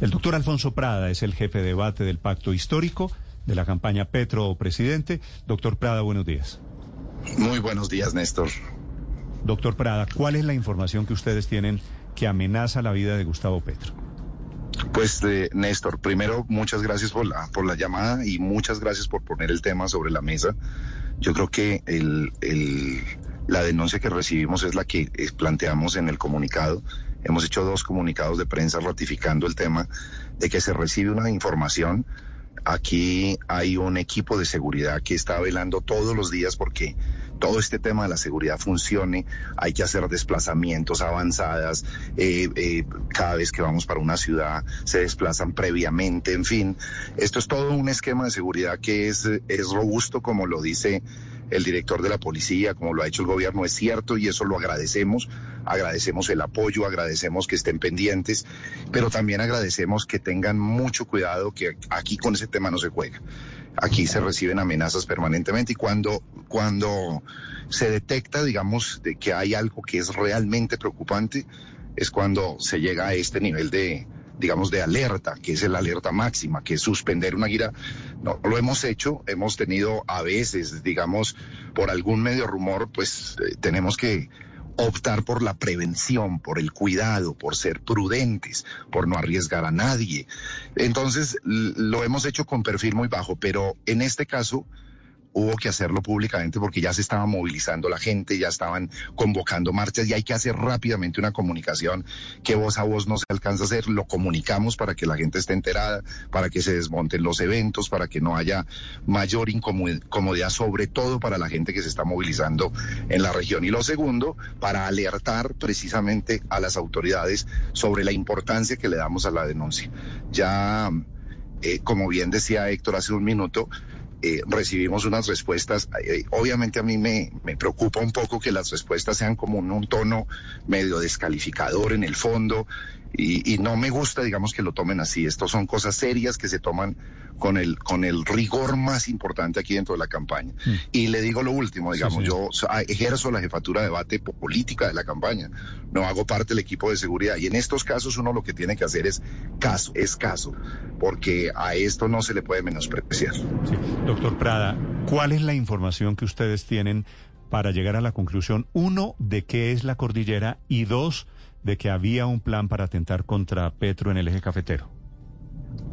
El doctor Alfonso Prada es el jefe de debate del pacto histórico de la campaña Petro Presidente. Doctor Prada, buenos días. Muy buenos días, Néstor. Doctor Prada, ¿cuál es la información que ustedes tienen que amenaza la vida de Gustavo Petro? Pues, eh, Néstor, primero, muchas gracias por la, por la llamada y muchas gracias por poner el tema sobre la mesa. Yo creo que el, el, la denuncia que recibimos es la que eh, planteamos en el comunicado. Hemos hecho dos comunicados de prensa ratificando el tema de que se recibe una información Aquí hay un equipo de seguridad que está velando todos los días porque todo este tema de la seguridad funcione. Hay que hacer desplazamientos, avanzadas. Eh, eh, cada vez que vamos para una ciudad se desplazan previamente. En fin, esto es todo un esquema de seguridad que es, es robusto, como lo dice el director de la policía, como lo ha hecho el gobierno, es cierto y eso lo agradecemos. Agradecemos el apoyo, agradecemos que estén pendientes, pero también agradecemos que tengan mucho cuidado que aquí con ese tema no se juega. Aquí se reciben amenazas permanentemente y cuando, cuando se detecta, digamos, de que hay algo que es realmente preocupante, es cuando se llega a este nivel de, digamos, de alerta, que es la alerta máxima, que es suspender una gira. No lo hemos hecho, hemos tenido a veces, digamos, por algún medio rumor, pues eh, tenemos que optar por la prevención, por el cuidado, por ser prudentes, por no arriesgar a nadie. Entonces, lo hemos hecho con perfil muy bajo, pero en este caso hubo que hacerlo públicamente porque ya se estaba movilizando la gente, ya estaban convocando marchas y hay que hacer rápidamente una comunicación que voz a voz no se alcanza a hacer. Lo comunicamos para que la gente esté enterada, para que se desmonten los eventos, para que no haya mayor incomodidad, sobre todo para la gente que se está movilizando en la región. Y lo segundo, para alertar precisamente a las autoridades sobre la importancia que le damos a la denuncia. Ya, eh, como bien decía Héctor hace un minuto, eh, recibimos unas respuestas. Obviamente a mí me, me, preocupa un poco que las respuestas sean como en un tono medio descalificador en el fondo y, no me gusta, digamos, que lo tomen así. Estos son cosas serias que se toman con el, con el rigor más importante aquí dentro de la campaña. Mm. Y le digo lo último, digamos, yo ejerzo la jefatura de debate política de la campaña, no hago parte del equipo de seguridad. Y en estos casos uno lo que tiene que hacer es caso, es caso, porque a esto no se le puede menospreciar. Doctor Prada, ¿cuál es la información que ustedes tienen para llegar a la conclusión, uno, de qué es la cordillera y dos, de que había un plan para atentar contra Petro en el eje cafetero?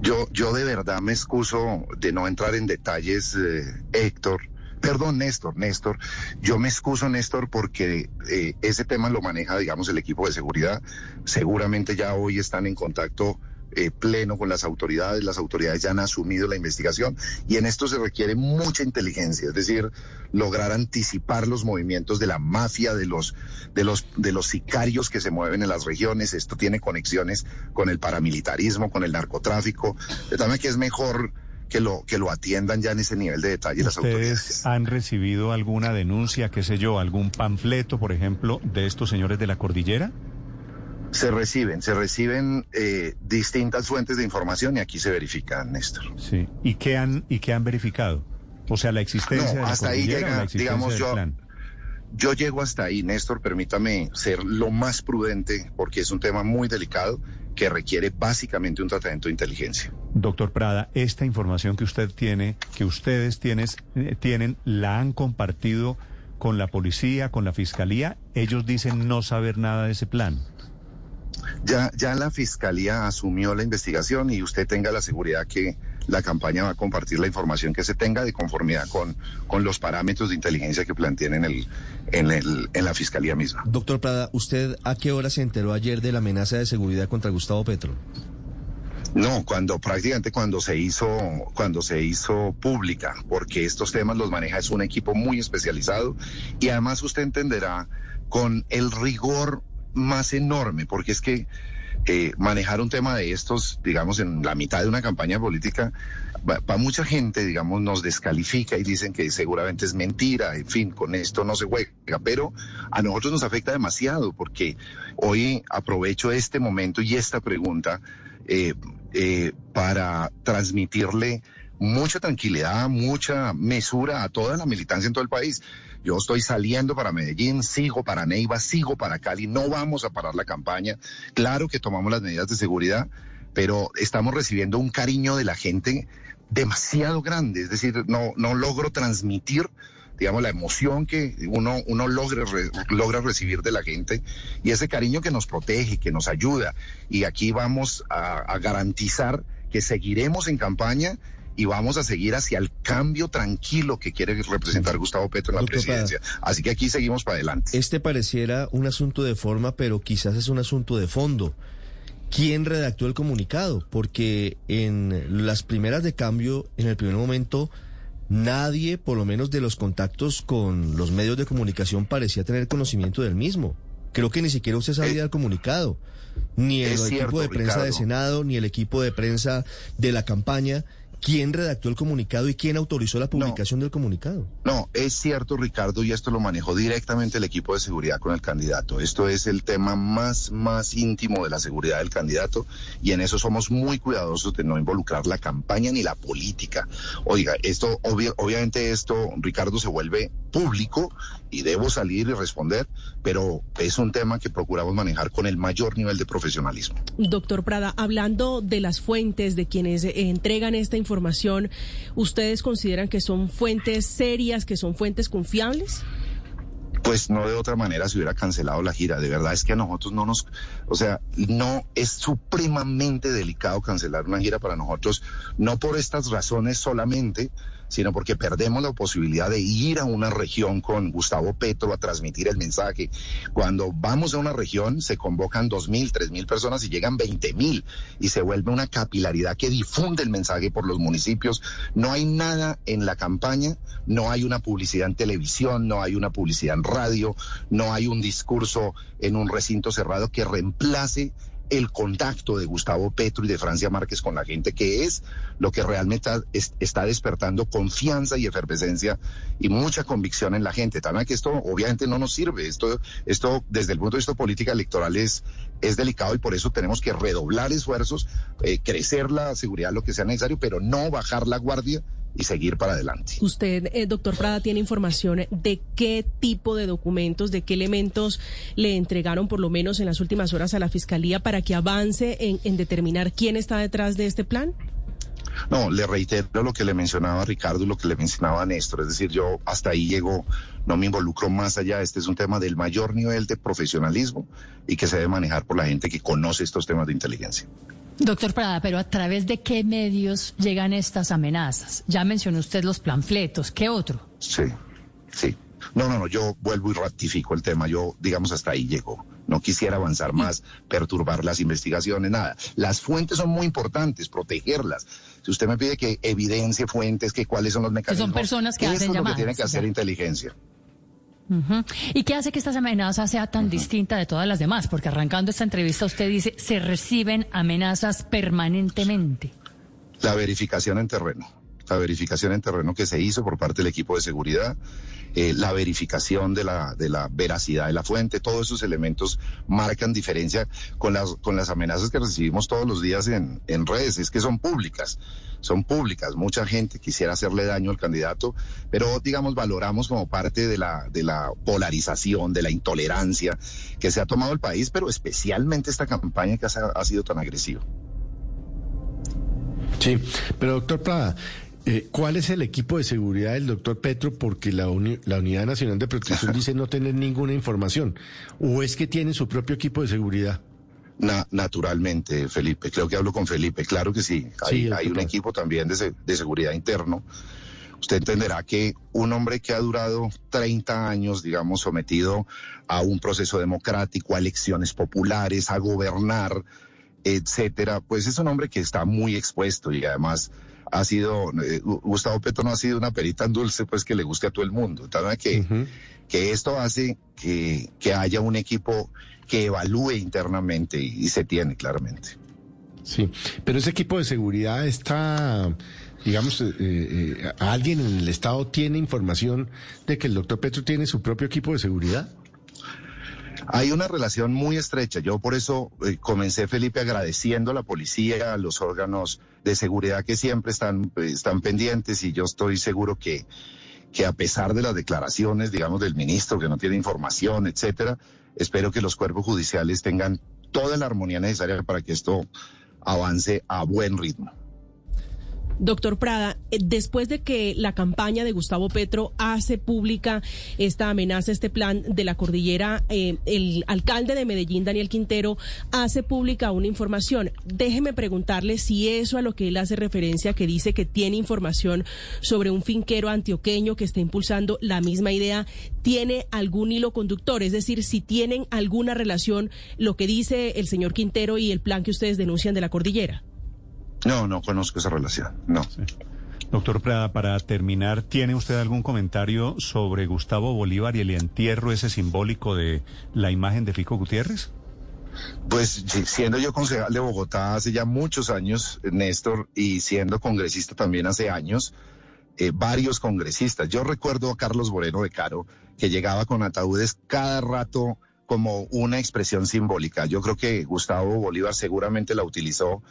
Yo, yo de verdad me excuso de no entrar en detalles, eh, Héctor. Perdón, Néstor, Néstor. Yo me excuso, Néstor, porque eh, ese tema lo maneja, digamos, el equipo de seguridad. Seguramente ya hoy están en contacto eh, pleno con las autoridades, las autoridades ya han asumido la investigación y en esto se requiere mucha inteligencia, es decir, lograr anticipar los movimientos de la mafia, de los, de los, de los sicarios que se mueven en las regiones, esto tiene conexiones con el paramilitarismo, con el narcotráfico, de tal que es mejor que lo, que lo atiendan ya en ese nivel de detalle las autoridades. ¿Ustedes han recibido alguna denuncia, qué sé yo, algún panfleto, por ejemplo, de estos señores de la cordillera? Se reciben, se reciben eh, distintas fuentes de información y aquí se verifican, Néstor. Sí. ¿Y qué han y qué han verificado? O sea, la existencia de la hasta ahí llega, digamos yo. Yo llego hasta ahí, Néstor, permítame ser lo más prudente porque es un tema muy delicado que requiere básicamente un tratamiento de inteligencia. Doctor Prada, esta información que usted tiene, que ustedes tienes, eh, tienen, la han compartido con la policía, con la fiscalía. Ellos dicen no saber nada de ese plan. Ya, ya la fiscalía asumió la investigación y usted tenga la seguridad que la campaña va a compartir la información que se tenga de conformidad con, con los parámetros de inteligencia que planteen en, el, en, el, en la fiscalía misma. Doctor Prada, ¿usted a qué hora se enteró ayer de la amenaza de seguridad contra Gustavo Petro? No, cuando prácticamente cuando se hizo cuando se hizo pública, porque estos temas los maneja es un equipo muy especializado y además usted entenderá con el rigor más enorme, porque es que eh, manejar un tema de estos, digamos, en la mitad de una campaña política, para mucha gente, digamos, nos descalifica y dicen que seguramente es mentira, en fin, con esto no se juega, pero a nosotros nos afecta demasiado porque hoy aprovecho este momento y esta pregunta eh, eh, para transmitirle mucha tranquilidad, mucha mesura a toda la militancia en todo el país. Yo estoy saliendo para Medellín, sigo para Neiva, sigo para Cali, no vamos a parar la campaña. Claro que tomamos las medidas de seguridad, pero estamos recibiendo un cariño de la gente demasiado grande, es decir, no, no logro transmitir digamos, la emoción que uno, uno logra, logra recibir de la gente y ese cariño que nos protege, que nos ayuda. Y aquí vamos a garantizar que seguiremos en campaña y vamos a seguir hacia el cambio tranquilo que quiere representar Gustavo Petro en la presidencia. Así que aquí seguimos para adelante. Este pareciera un asunto de forma, pero quizás es un asunto de fondo. ¿Quién redactó el comunicado? Porque en las primeras de cambio, en el primer momento, nadie, por lo menos de los contactos con los medios de comunicación, parecía tener conocimiento del mismo. Creo que ni siquiera usted sabía el comunicado. Ni el equipo de prensa de Senado, ni el equipo de prensa de la campaña. ¿Quién redactó el comunicado y quién autorizó la publicación del comunicado? No, es cierto, Ricardo, y esto lo manejó directamente el equipo de seguridad con el candidato. Esto es el tema más, más íntimo de la seguridad del candidato y en eso somos muy cuidadosos de no involucrar la campaña ni la política. Oiga, esto, obviamente esto, Ricardo, se vuelve público y debo salir y responder, pero es un tema que procuramos manejar con el mayor nivel de profesionalismo. Doctor Prada, hablando de las fuentes de quienes entregan esta información, ¿ustedes consideran que son fuentes serias, que son fuentes confiables? pues no de otra manera se hubiera cancelado la gira. De verdad es que a nosotros no nos, o sea, no es supremamente delicado cancelar una gira para nosotros, no por estas razones solamente, sino porque perdemos la posibilidad de ir a una región con Gustavo Petro a transmitir el mensaje. Cuando vamos a una región se convocan dos mil, tres mil personas y llegan veinte mil y se vuelve una capilaridad que difunde el mensaje por los municipios. No hay nada en la campaña, no hay una publicidad en televisión, no hay una publicidad en radio, no hay un discurso en un recinto cerrado que reemplace el contacto de Gustavo Petro y de Francia Márquez con la gente, que es lo que realmente está, despertando confianza y efervescencia y mucha convicción en la gente. También que esto obviamente no nos sirve. Esto, esto desde el punto de vista política electoral es, es delicado y por eso tenemos que redoblar esfuerzos, eh, crecer la seguridad, lo que sea necesario, pero no bajar la guardia y seguir para adelante. Usted, eh, doctor Prada, tiene información de qué tipo de documentos, de qué elementos le entregaron por lo menos en las últimas horas a la Fiscalía para que avance en, en determinar quién está detrás de este plan? No, le reitero lo que le mencionaba Ricardo y lo que le mencionaba Néstor. Es decir, yo hasta ahí llego, no me involucro más allá. Este es un tema del mayor nivel de profesionalismo y que se debe manejar por la gente que conoce estos temas de inteligencia. Doctor Prada, pero ¿a través de qué medios llegan estas amenazas? Ya mencionó usted los planfletos, ¿qué otro? Sí, sí. No, no, no, yo vuelvo y ratifico el tema. Yo, digamos, hasta ahí llego. No quisiera avanzar más, perturbar las investigaciones, nada. Las fuentes son muy importantes, protegerlas. Si usted me pide que evidencie fuentes, que cuáles son los mecanismos. Que son personas que hacen es lo que tiene que hacer inteligencia. ¿Y qué hace que esta amenaza sea tan distinta de todas las demás? Porque arrancando esta entrevista usted dice, se reciben amenazas permanentemente. La verificación en terreno, la verificación en terreno que se hizo por parte del equipo de seguridad, eh, la verificación de la, de la veracidad de la fuente, todos esos elementos marcan diferencia con las, con las amenazas que recibimos todos los días en, en redes, es que son públicas son públicas. Mucha gente quisiera hacerle daño al candidato, pero digamos valoramos como parte de la, de la polarización, de la intolerancia que se ha tomado el país, pero especialmente esta campaña que ha, sido tan agresiva. Sí, pero doctor Prada, eh, ¿cuál es el equipo de seguridad del doctor Petro? Porque la, la Unidad Nacional de Protección dice no tener ninguna información. ¿O es que tiene su propio equipo de seguridad? naturalmente, Felipe. Creo que hablo con Felipe. Claro que sí. Hay, hay un equipo también de, de, seguridad interno. Usted entenderá que un hombre que ha durado 30 años, digamos, sometido a un proceso democrático, a elecciones populares, a gobernar, etcétera, pues es un hombre que está muy expuesto y además ha sido, eh, Gustavo Petro no ha sido una perita tan dulce, pues que le guste a todo el mundo. Tal que, que esto hace que, que haya un equipo que evalúe internamente y, se tiene claramente. Sí, pero ese equipo de seguridad está, digamos, eh, eh, ¿alguien en el Estado tiene información de que el doctor Petro tiene su propio equipo de seguridad? Hay una relación muy estrecha. Yo por eso eh, comencé, Felipe, agradeciendo a la policía, a los órganos de seguridad que siempre están, están pendientes y yo estoy seguro que, que a pesar de las declaraciones, digamos, del ministro que no tiene información, etcétera, espero que los cuerpos judiciales tengan toda la armonía necesaria para que esto avance a buen ritmo. Doctor Prada, eh, después de que la campaña de Gustavo Petro hace pública esta amenaza, este plan de la cordillera, eh, el alcalde de Medellín, Daniel Quintero, hace pública una información. Déjeme preguntarle si eso a lo que él hace referencia, que dice que tiene información sobre un finquero antioqueño que está impulsando la misma idea, tiene algún hilo conductor, es decir, si tienen alguna relación lo que dice el señor Quintero y el plan que ustedes denuncian de la cordillera. No, no conozco esa relación, no. Doctor Prada, para terminar, ¿tiene usted algún comentario sobre Gustavo Bolívar y el entierro ese simbólico de la imagen de Fico Gutiérrez? Pues siendo yo concejal de Bogotá hace ya muchos años, Néstor, y siendo congresista también hace años, eh, varios congresistas. Yo recuerdo a Carlos Moreno de Caro, que llegaba con ataúdes cada rato como una expresión simbólica. Yo creo que Gustavo Bolívar seguramente la utilizó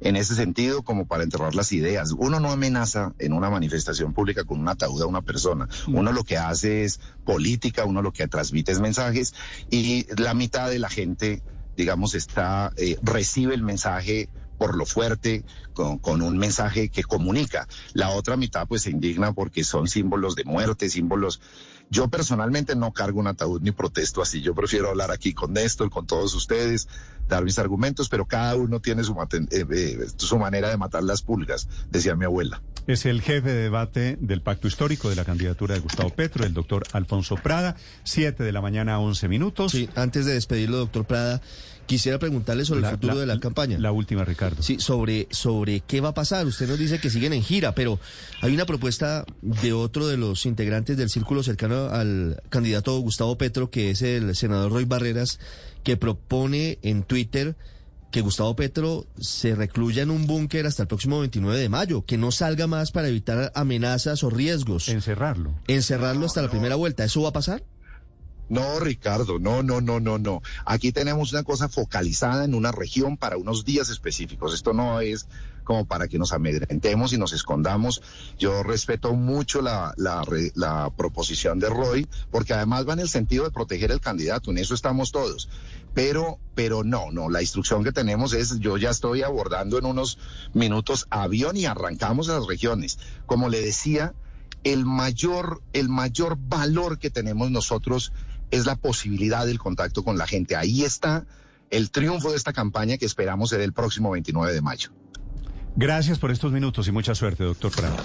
en ese sentido como para enterrar las ideas. Uno no amenaza en una manifestación pública con un ataúd a una persona. Uno lo que hace es política, uno lo que transmite es mensajes y la mitad de la gente, digamos, está eh, recibe el mensaje por lo fuerte, con, con, un mensaje que comunica. La otra mitad pues se indigna porque son símbolos de muerte, símbolos yo personalmente no cargo un ataúd ni protesto así. Yo prefiero hablar aquí con Néstor, con todos ustedes, dar mis argumentos, pero cada uno tiene su, eh, eh, su manera de matar las pulgas, decía mi abuela. Es el jefe de debate del pacto histórico de la candidatura de Gustavo Petro, el doctor Alfonso Prada, siete de la mañana, once minutos. Sí, antes de despedirlo, doctor Prada, quisiera preguntarle sobre el futuro de la campaña. La última, Ricardo. Sí, sobre, sobre qué va a pasar. Usted nos dice que siguen en gira, pero hay una propuesta de otro de los integrantes del círculo cercano al candidato Gustavo Petro, que es el senador Roy Barreras, que propone en Twitter que Gustavo Petro se recluya en un búnker hasta el próximo 29 de mayo, que no salga más para evitar amenazas o riesgos. Encerrarlo. Encerrarlo hasta la primera vuelta. ¿Eso va a pasar? No, Ricardo, no, no, no, no, no. Aquí tenemos una cosa focalizada en una región para unos días específicos. Esto no es como para que nos amedrentemos y nos escondamos. Yo respeto mucho la, la, proposición de Roy, porque además va en el sentido de proteger al candidato, en eso estamos todos. Pero, pero no, no, la instrucción que tenemos es, yo ya estoy abordando en unos minutos avión y arrancamos a las regiones. Como le decía, el mayor, el mayor valor que tenemos nosotros es la posibilidad del contacto con la gente. Ahí está el triunfo de esta campaña que esperamos ser el próximo 29 de mayo. Gracias por estos minutos y mucha suerte, doctor Prado.